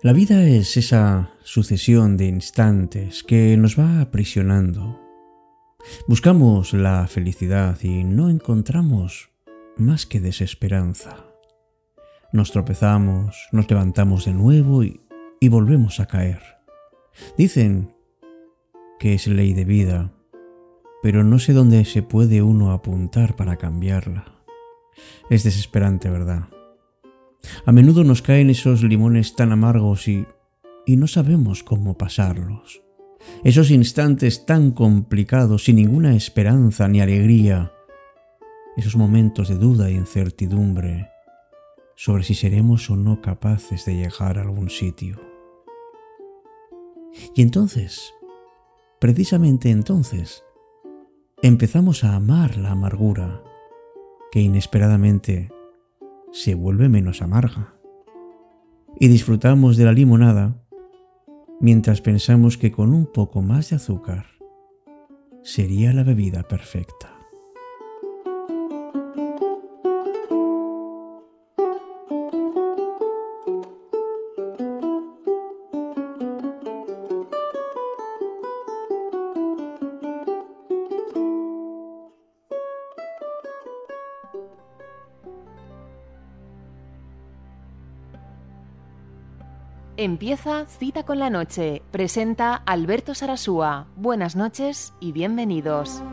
La vida es esa sucesión de instantes que nos va aprisionando. Buscamos la felicidad y no encontramos más que desesperanza. Nos tropezamos, nos levantamos de nuevo y, y volvemos a caer. Dicen que es ley de vida, pero no sé dónde se puede uno apuntar para cambiarla. Es desesperante, ¿verdad? A menudo nos caen esos limones tan amargos y, y no sabemos cómo pasarlos. Esos instantes tan complicados, sin ninguna esperanza ni alegría. Esos momentos de duda e incertidumbre sobre si seremos o no capaces de llegar a algún sitio. Y entonces, precisamente entonces, empezamos a amar la amargura que inesperadamente se vuelve menos amarga. Y disfrutamos de la limonada mientras pensamos que con un poco más de azúcar sería la bebida perfecta. Empieza Cita con la Noche. Presenta Alberto Sarasúa. Buenas noches y bienvenidos.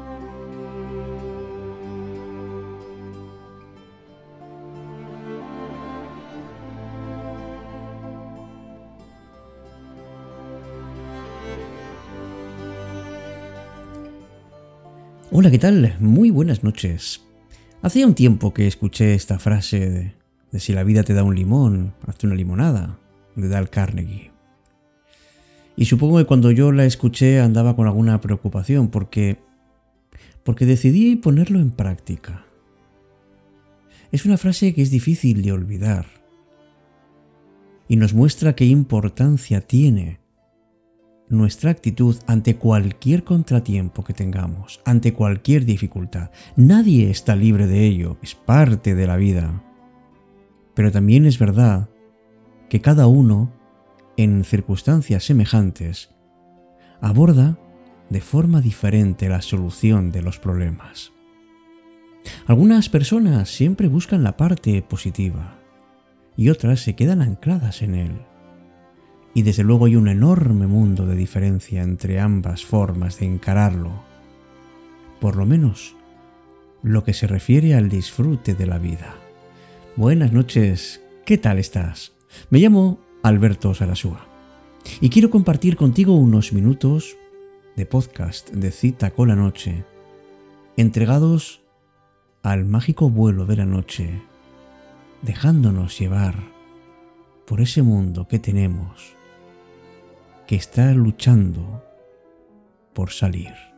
Hola, ¿qué tal? Muy buenas noches. Hacía un tiempo que escuché esta frase de, de si la vida te da un limón, hazte una limonada de Dal Carnegie. Y supongo que cuando yo la escuché andaba con alguna preocupación porque porque decidí ponerlo en práctica. Es una frase que es difícil de olvidar y nos muestra qué importancia tiene nuestra actitud ante cualquier contratiempo que tengamos, ante cualquier dificultad. Nadie está libre de ello, es parte de la vida. Pero también es verdad que cada uno, en circunstancias semejantes, aborda de forma diferente la solución de los problemas. Algunas personas siempre buscan la parte positiva y otras se quedan ancladas en él. Y desde luego hay un enorme mundo de diferencia entre ambas formas de encararlo, por lo menos lo que se refiere al disfrute de la vida. Buenas noches, ¿qué tal estás? Me llamo Alberto Sarasúa y quiero compartir contigo unos minutos de podcast de cita con la noche, entregados al mágico vuelo de la noche, dejándonos llevar por ese mundo que tenemos, que está luchando por salir.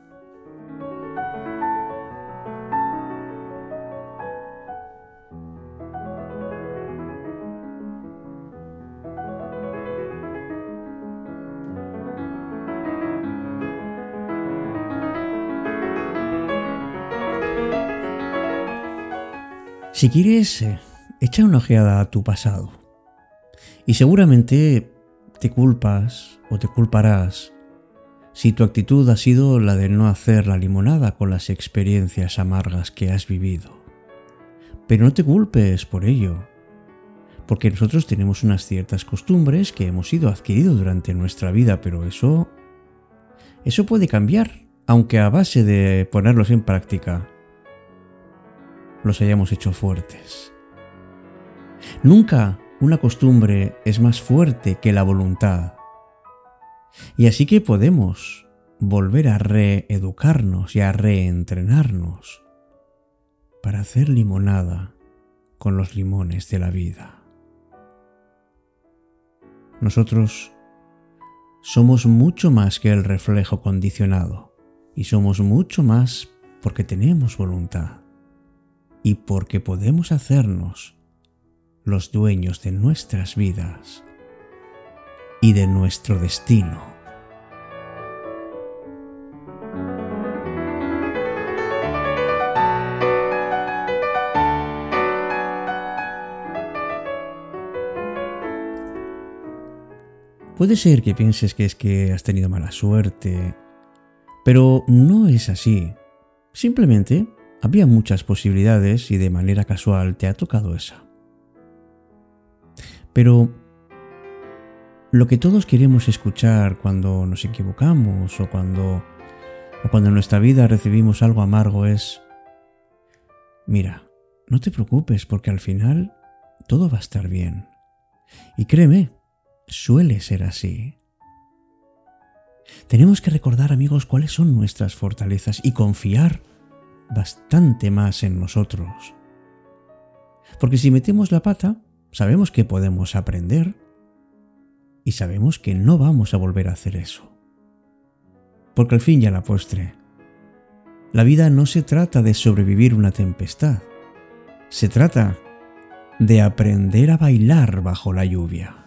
Si quieres, eh, echa una ojeada a tu pasado. Y seguramente te culpas o te culparás si tu actitud ha sido la de no hacer la limonada con las experiencias amargas que has vivido. Pero no te culpes por ello, porque nosotros tenemos unas ciertas costumbres que hemos ido adquirido durante nuestra vida, pero eso eso puede cambiar, aunque a base de ponerlos en práctica los hayamos hecho fuertes. Nunca una costumbre es más fuerte que la voluntad. Y así que podemos volver a reeducarnos y a reentrenarnos para hacer limonada con los limones de la vida. Nosotros somos mucho más que el reflejo condicionado y somos mucho más porque tenemos voluntad y porque podemos hacernos los dueños de nuestras vidas y de nuestro destino. Puede ser que pienses que es que has tenido mala suerte, pero no es así. Simplemente había muchas posibilidades y de manera casual te ha tocado esa. Pero lo que todos queremos escuchar cuando nos equivocamos o cuando, o cuando en nuestra vida recibimos algo amargo es, mira, no te preocupes porque al final todo va a estar bien. Y créeme, suele ser así. Tenemos que recordar, amigos, cuáles son nuestras fortalezas y confiar bastante más en nosotros. Porque si metemos la pata, sabemos que podemos aprender y sabemos que no vamos a volver a hacer eso. Porque al fin y a la postre, la vida no se trata de sobrevivir una tempestad, se trata de aprender a bailar bajo la lluvia.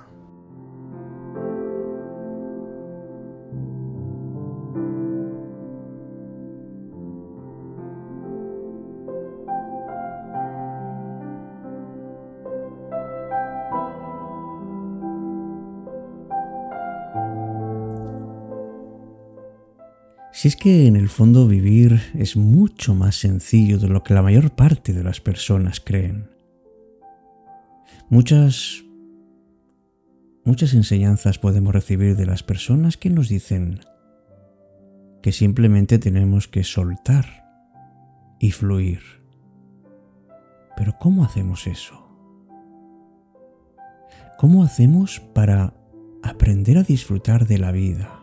Si es que en el fondo vivir es mucho más sencillo de lo que la mayor parte de las personas creen. Muchas muchas enseñanzas podemos recibir de las personas que nos dicen que simplemente tenemos que soltar y fluir. Pero ¿cómo hacemos eso? ¿Cómo hacemos para aprender a disfrutar de la vida?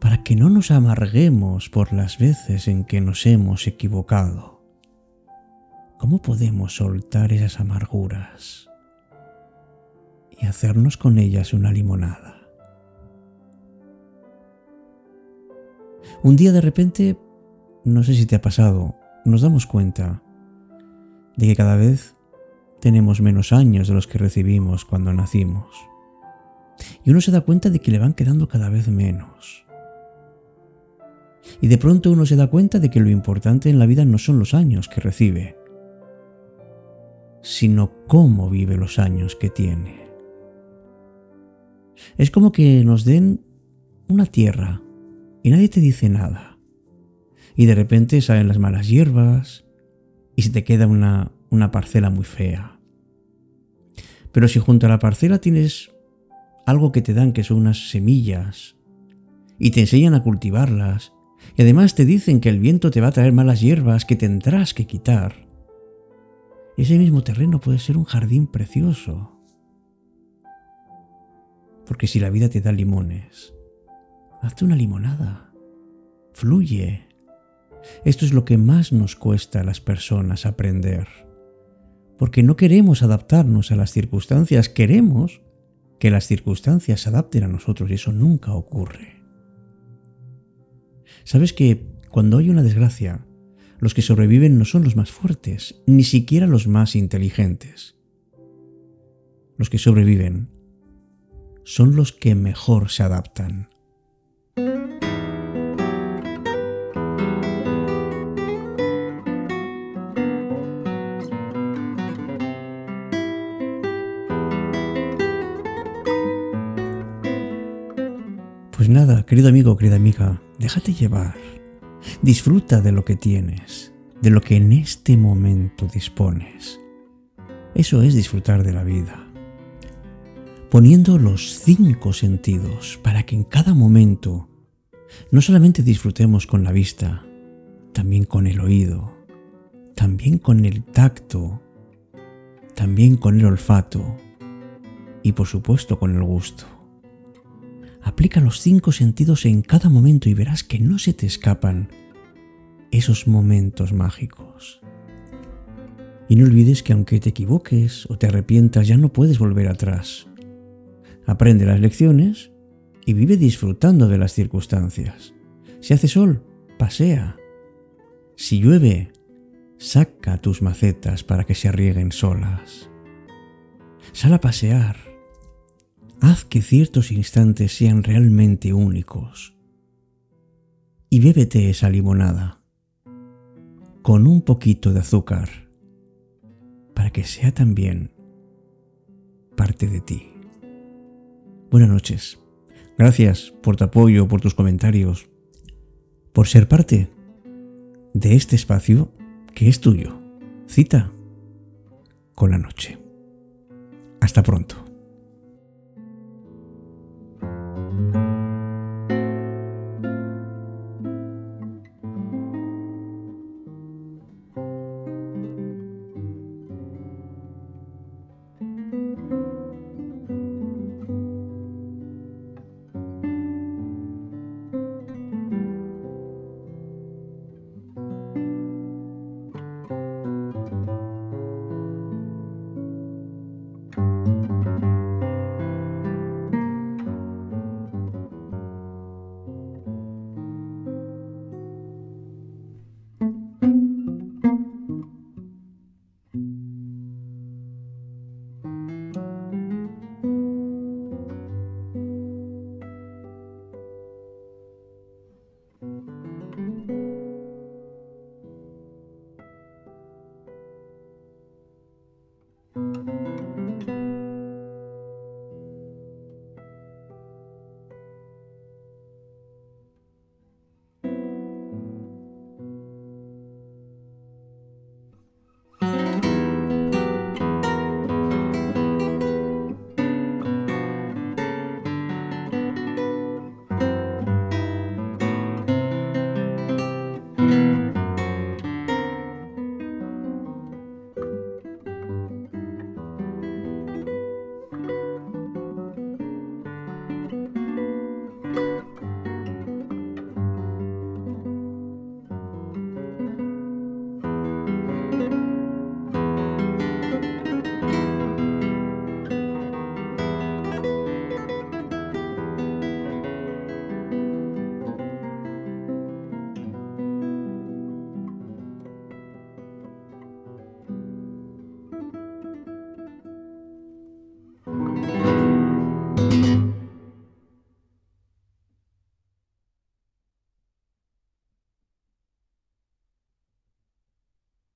Para que no nos amarguemos por las veces en que nos hemos equivocado. ¿Cómo podemos soltar esas amarguras y hacernos con ellas una limonada? Un día de repente, no sé si te ha pasado, nos damos cuenta de que cada vez tenemos menos años de los que recibimos cuando nacimos. Y uno se da cuenta de que le van quedando cada vez menos. Y de pronto uno se da cuenta de que lo importante en la vida no son los años que recibe, sino cómo vive los años que tiene. Es como que nos den una tierra y nadie te dice nada. Y de repente salen las malas hierbas y se te queda una, una parcela muy fea. Pero si junto a la parcela tienes algo que te dan que son unas semillas y te enseñan a cultivarlas y además te dicen que el viento te va a traer malas hierbas que tendrás que quitar. Ese mismo terreno puede ser un jardín precioso. Porque si la vida te da limones, hazte una limonada. Fluye. Esto es lo que más nos cuesta a las personas aprender. Porque no queremos adaptarnos a las circunstancias, queremos que las circunstancias se adapten a nosotros y eso nunca ocurre. Sabes que cuando hay una desgracia, los que sobreviven no son los más fuertes, ni siquiera los más inteligentes. Los que sobreviven son los que mejor se adaptan. Nada, querido amigo, querida amiga, déjate llevar. Disfruta de lo que tienes, de lo que en este momento dispones. Eso es disfrutar de la vida. Poniendo los cinco sentidos para que en cada momento no solamente disfrutemos con la vista, también con el oído, también con el tacto, también con el olfato y por supuesto con el gusto. Aplica los cinco sentidos en cada momento y verás que no se te escapan, esos momentos mágicos. Y no olvides que aunque te equivoques o te arrepientas, ya no puedes volver atrás. Aprende las lecciones y vive disfrutando de las circunstancias. Si hace sol, pasea. Si llueve, saca tus macetas para que se rieguen solas. Sal a pasear. Haz que ciertos instantes sean realmente únicos. Y bébete esa limonada con un poquito de azúcar para que sea también parte de ti. Buenas noches. Gracias por tu apoyo, por tus comentarios, por ser parte de este espacio que es tuyo. Cita con la noche. Hasta pronto.